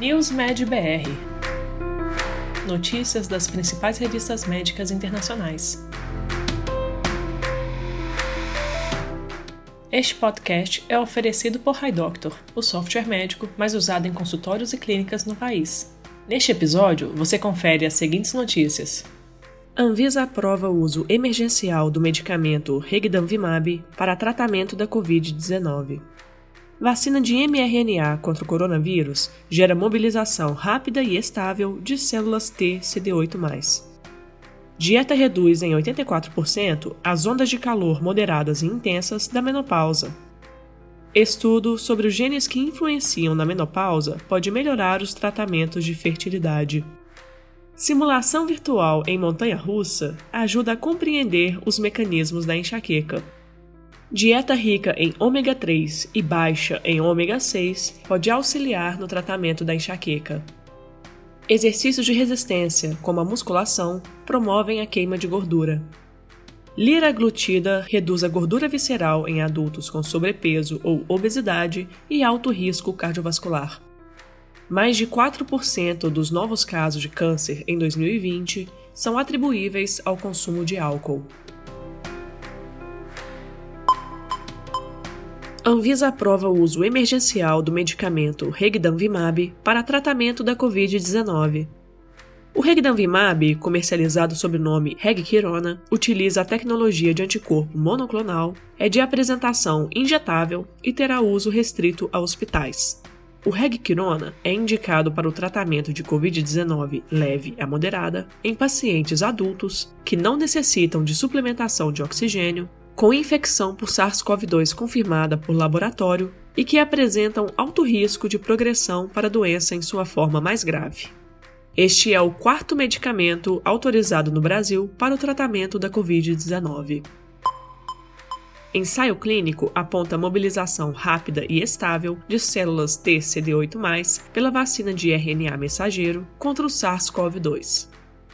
NewsMed BR Notícias das principais revistas médicas internacionais. Este podcast é oferecido por HiDoctor, o software médico mais usado em consultórios e clínicas no país. Neste episódio, você confere as seguintes notícias. Anvisa aprova o uso emergencial do medicamento Regdamvimab para tratamento da Covid-19. Vacina de mRNA contra o coronavírus gera mobilização rápida e estável de células T CD8+. Dieta reduz em 84% as ondas de calor moderadas e intensas da menopausa. Estudo sobre os genes que influenciam na menopausa pode melhorar os tratamentos de fertilidade. Simulação virtual em montanha russa ajuda a compreender os mecanismos da enxaqueca. Dieta rica em ômega 3 e baixa em ômega 6 pode auxiliar no tratamento da enxaqueca. Exercícios de resistência, como a musculação, promovem a queima de gordura. Liraglutida reduz a gordura visceral em adultos com sobrepeso ou obesidade e alto risco cardiovascular. Mais de 4% dos novos casos de câncer em 2020 são atribuíveis ao consumo de álcool. Anvisa aprova o uso emergencial do medicamento Regdamvimab para tratamento da Covid-19. O Regdamvimab, comercializado sob o nome Regquirona, utiliza a tecnologia de anticorpo monoclonal, é de apresentação injetável e terá uso restrito a hospitais. O Regquirona é indicado para o tratamento de Covid-19 leve a moderada em pacientes adultos que não necessitam de suplementação de oxigênio com infecção por SARS-CoV-2 confirmada por laboratório e que apresentam alto risco de progressão para a doença em sua forma mais grave. Este é o quarto medicamento autorizado no Brasil para o tratamento da Covid-19. Ensaio clínico aponta mobilização rápida e estável de células T CD8+, pela vacina de RNA mensageiro contra o SARS-CoV-2.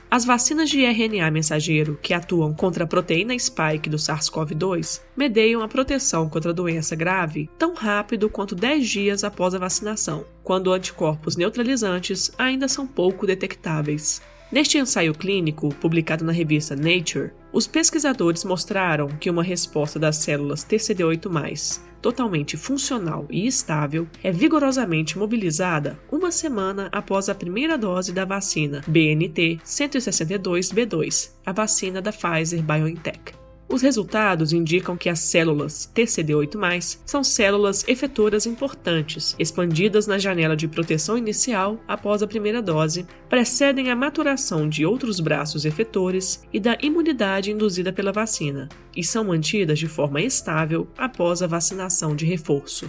As vacinas de RNA mensageiro que atuam contra a proteína spike do SARS-CoV-2 medeiam a proteção contra a doença grave tão rápido quanto 10 dias após a vacinação, quando anticorpos neutralizantes ainda são pouco detectáveis. Neste ensaio clínico, publicado na revista Nature, os pesquisadores mostraram que uma resposta das células TCD8+, totalmente funcional e estável, é vigorosamente mobilizada uma semana após a primeira dose da vacina BNT 162b2, a vacina da Pfizer BioNTech. Os resultados indicam que as células TCD8+, são células efetoras importantes, expandidas na janela de proteção inicial após a primeira dose, precedem a maturação de outros braços efetores e da imunidade induzida pela vacina, e são mantidas de forma estável após a vacinação de reforço.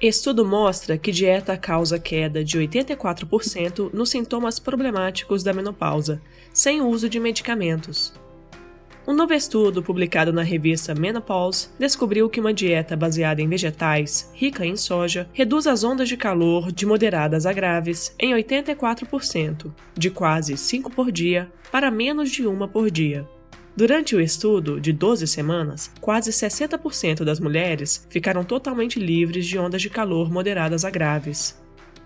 Estudo mostra que dieta causa queda de 84% nos sintomas problemáticos da menopausa, sem uso de medicamentos. Um novo estudo publicado na revista Menopause descobriu que uma dieta baseada em vegetais, rica em soja, reduz as ondas de calor de moderadas a graves em 84%, de quase 5 por dia para menos de uma por dia. Durante o estudo, de 12 semanas, quase 60% das mulheres ficaram totalmente livres de ondas de calor moderadas a graves.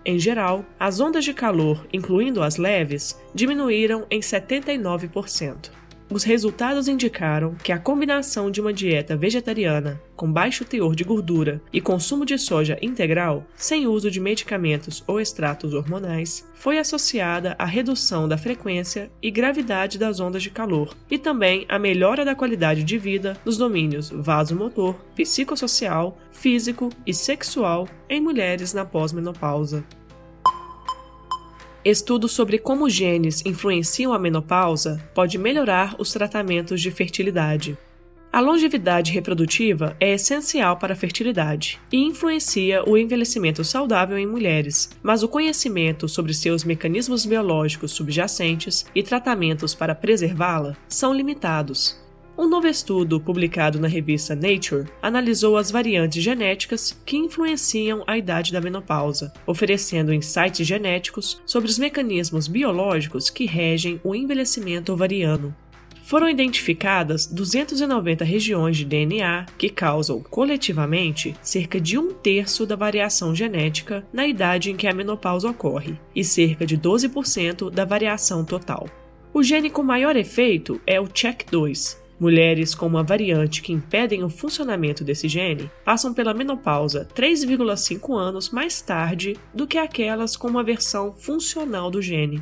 Em geral, as ondas de calor, incluindo as leves, diminuíram em 79%. Os resultados indicaram que a combinação de uma dieta vegetariana com baixo teor de gordura e consumo de soja integral, sem uso de medicamentos ou extratos hormonais, foi associada à redução da frequência e gravidade das ondas de calor e também à melhora da qualidade de vida nos domínios vasomotor, psicossocial, físico e sexual em mulheres na pós-menopausa. Estudo sobre como genes influenciam a menopausa pode melhorar os tratamentos de fertilidade. A longevidade reprodutiva é essencial para a fertilidade e influencia o envelhecimento saudável em mulheres, mas o conhecimento sobre seus mecanismos biológicos subjacentes e tratamentos para preservá-la são limitados, um novo estudo publicado na revista Nature analisou as variantes genéticas que influenciam a idade da menopausa, oferecendo insights genéticos sobre os mecanismos biológicos que regem o envelhecimento ovariano. foram identificadas 290 regiões de DNA que causam, coletivamente, cerca de um terço da variação genética na idade em que a menopausa ocorre e cerca de 12% da variação total. O gene com maior efeito é o CHEK2. Mulheres com uma variante que impedem o funcionamento desse gene passam pela menopausa 3,5 anos mais tarde do que aquelas com uma versão funcional do gene.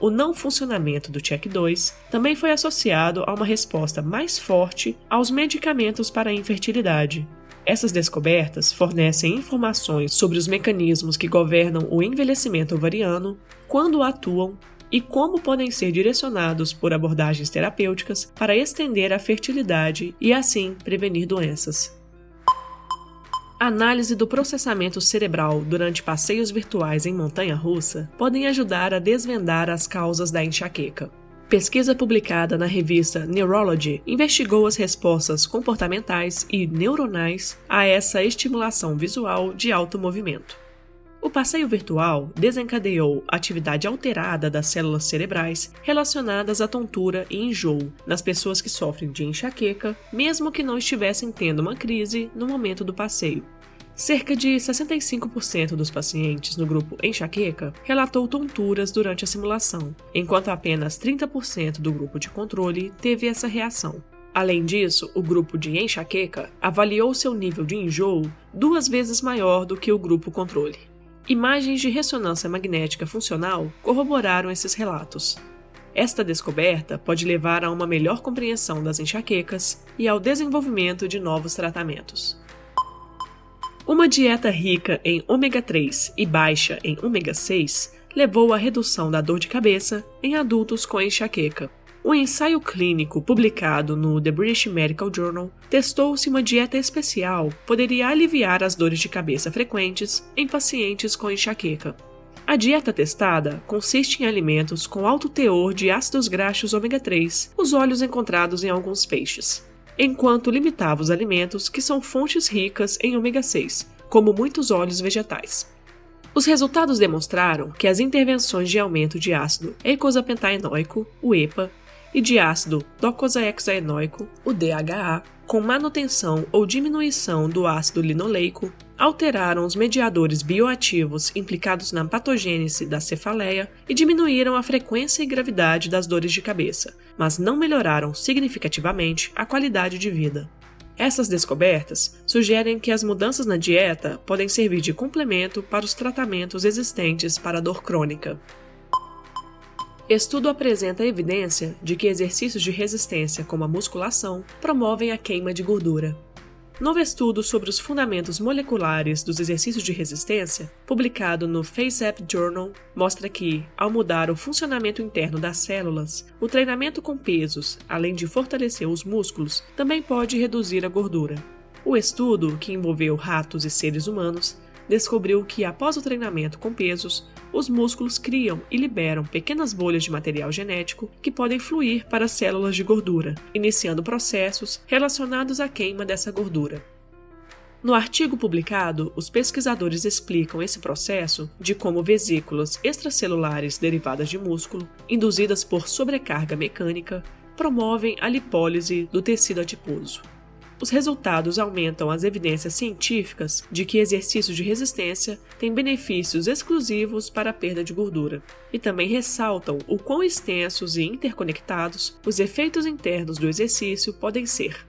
O não funcionamento do CHEK2 também foi associado a uma resposta mais forte aos medicamentos para a infertilidade, essas descobertas fornecem informações sobre os mecanismos que governam o envelhecimento ovariano, quando atuam e como podem ser direcionados por abordagens terapêuticas para estender a fertilidade e, assim, prevenir doenças. Análise do processamento cerebral durante passeios virtuais em montanha russa podem ajudar a desvendar as causas da enxaqueca. Pesquisa publicada na revista Neurology investigou as respostas comportamentais e neuronais a essa estimulação visual de alto movimento. O passeio virtual desencadeou atividade alterada das células cerebrais relacionadas à tontura e enjoo nas pessoas que sofrem de enxaqueca, mesmo que não estivessem tendo uma crise no momento do passeio. Cerca de 65% dos pacientes no grupo enxaqueca relatou tonturas durante a simulação, enquanto apenas 30% do grupo de controle teve essa reação. Além disso, o grupo de enxaqueca avaliou seu nível de enjoo duas vezes maior do que o grupo controle. Imagens de ressonância magnética funcional corroboraram esses relatos. Esta descoberta pode levar a uma melhor compreensão das enxaquecas e ao desenvolvimento de novos tratamentos. Uma dieta rica em ômega 3 e baixa em ômega 6 levou à redução da dor de cabeça em adultos com enxaqueca. Um ensaio clínico publicado no The British Medical Journal testou se uma dieta especial poderia aliviar as dores de cabeça frequentes em pacientes com enxaqueca. A dieta testada consiste em alimentos com alto teor de ácidos graxos ômega 3, os óleos encontrados em alguns peixes, enquanto limitava os alimentos que são fontes ricas em ômega 6, como muitos óleos vegetais. Os resultados demonstraram que as intervenções de aumento de ácido eicosapentaenoico, o EPA, e de ácido docosahexaenoico, o DHA, com manutenção ou diminuição do ácido linoleico, alteraram os mediadores bioativos implicados na patogênese da cefaleia e diminuíram a frequência e gravidade das dores de cabeça, mas não melhoraram significativamente a qualidade de vida. Essas descobertas sugerem que as mudanças na dieta podem servir de complemento para os tratamentos existentes para a dor crônica. Estudo apresenta evidência de que exercícios de resistência, como a musculação, promovem a queima de gordura. Novo estudo sobre os fundamentos moleculares dos exercícios de resistência, publicado no FaceApp Journal, mostra que, ao mudar o funcionamento interno das células, o treinamento com pesos, além de fortalecer os músculos, também pode reduzir a gordura. O estudo, que envolveu ratos e seres humanos, descobriu que após o treinamento com pesos, os músculos criam e liberam pequenas bolhas de material genético que podem fluir para as células de gordura, iniciando processos relacionados à queima dessa gordura. No artigo publicado, os pesquisadores explicam esse processo de como vesículas extracelulares derivadas de músculo, induzidas por sobrecarga mecânica, promovem a lipólise do tecido adiposo. Os resultados aumentam as evidências científicas de que exercícios de resistência têm benefícios exclusivos para a perda de gordura, e também ressaltam o quão extensos e interconectados os efeitos internos do exercício podem ser.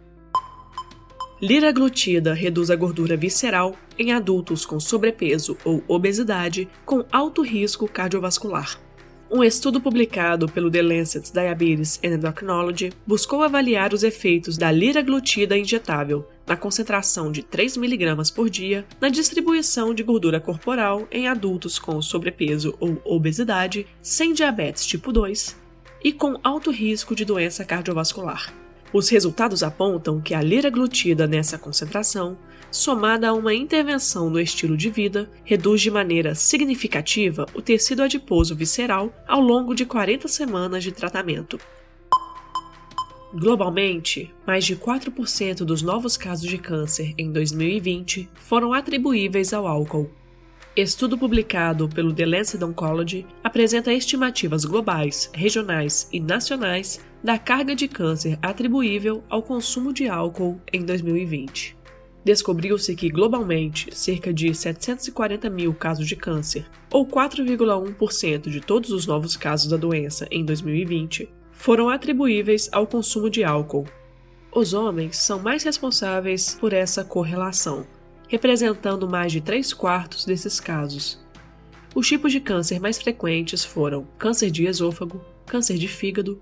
Liraglutida reduz a gordura visceral em adultos com sobrepeso ou obesidade com alto risco cardiovascular. Um estudo publicado pelo The Lancet Diabetes and Endocrinology buscou avaliar os efeitos da liraglutida injetável na concentração de 3 mg por dia na distribuição de gordura corporal em adultos com sobrepeso ou obesidade, sem diabetes tipo 2 e com alto risco de doença cardiovascular. Os resultados apontam que a liraglutida nessa concentração, somada a uma intervenção no estilo de vida, reduz de maneira significativa o tecido adiposo visceral ao longo de 40 semanas de tratamento. Globalmente, mais de 4% dos novos casos de câncer em 2020 foram atribuíveis ao álcool. Estudo publicado pelo The Lancet Oncology apresenta estimativas globais, regionais e nacionais da carga de câncer atribuível ao consumo de álcool em 2020. Descobriu-se que, globalmente, cerca de 740 mil casos de câncer, ou 4,1% de todos os novos casos da doença em 2020, foram atribuíveis ao consumo de álcool. Os homens são mais responsáveis por essa correlação, representando mais de 3 quartos desses casos. Os tipos de câncer mais frequentes foram câncer de esôfago, câncer de fígado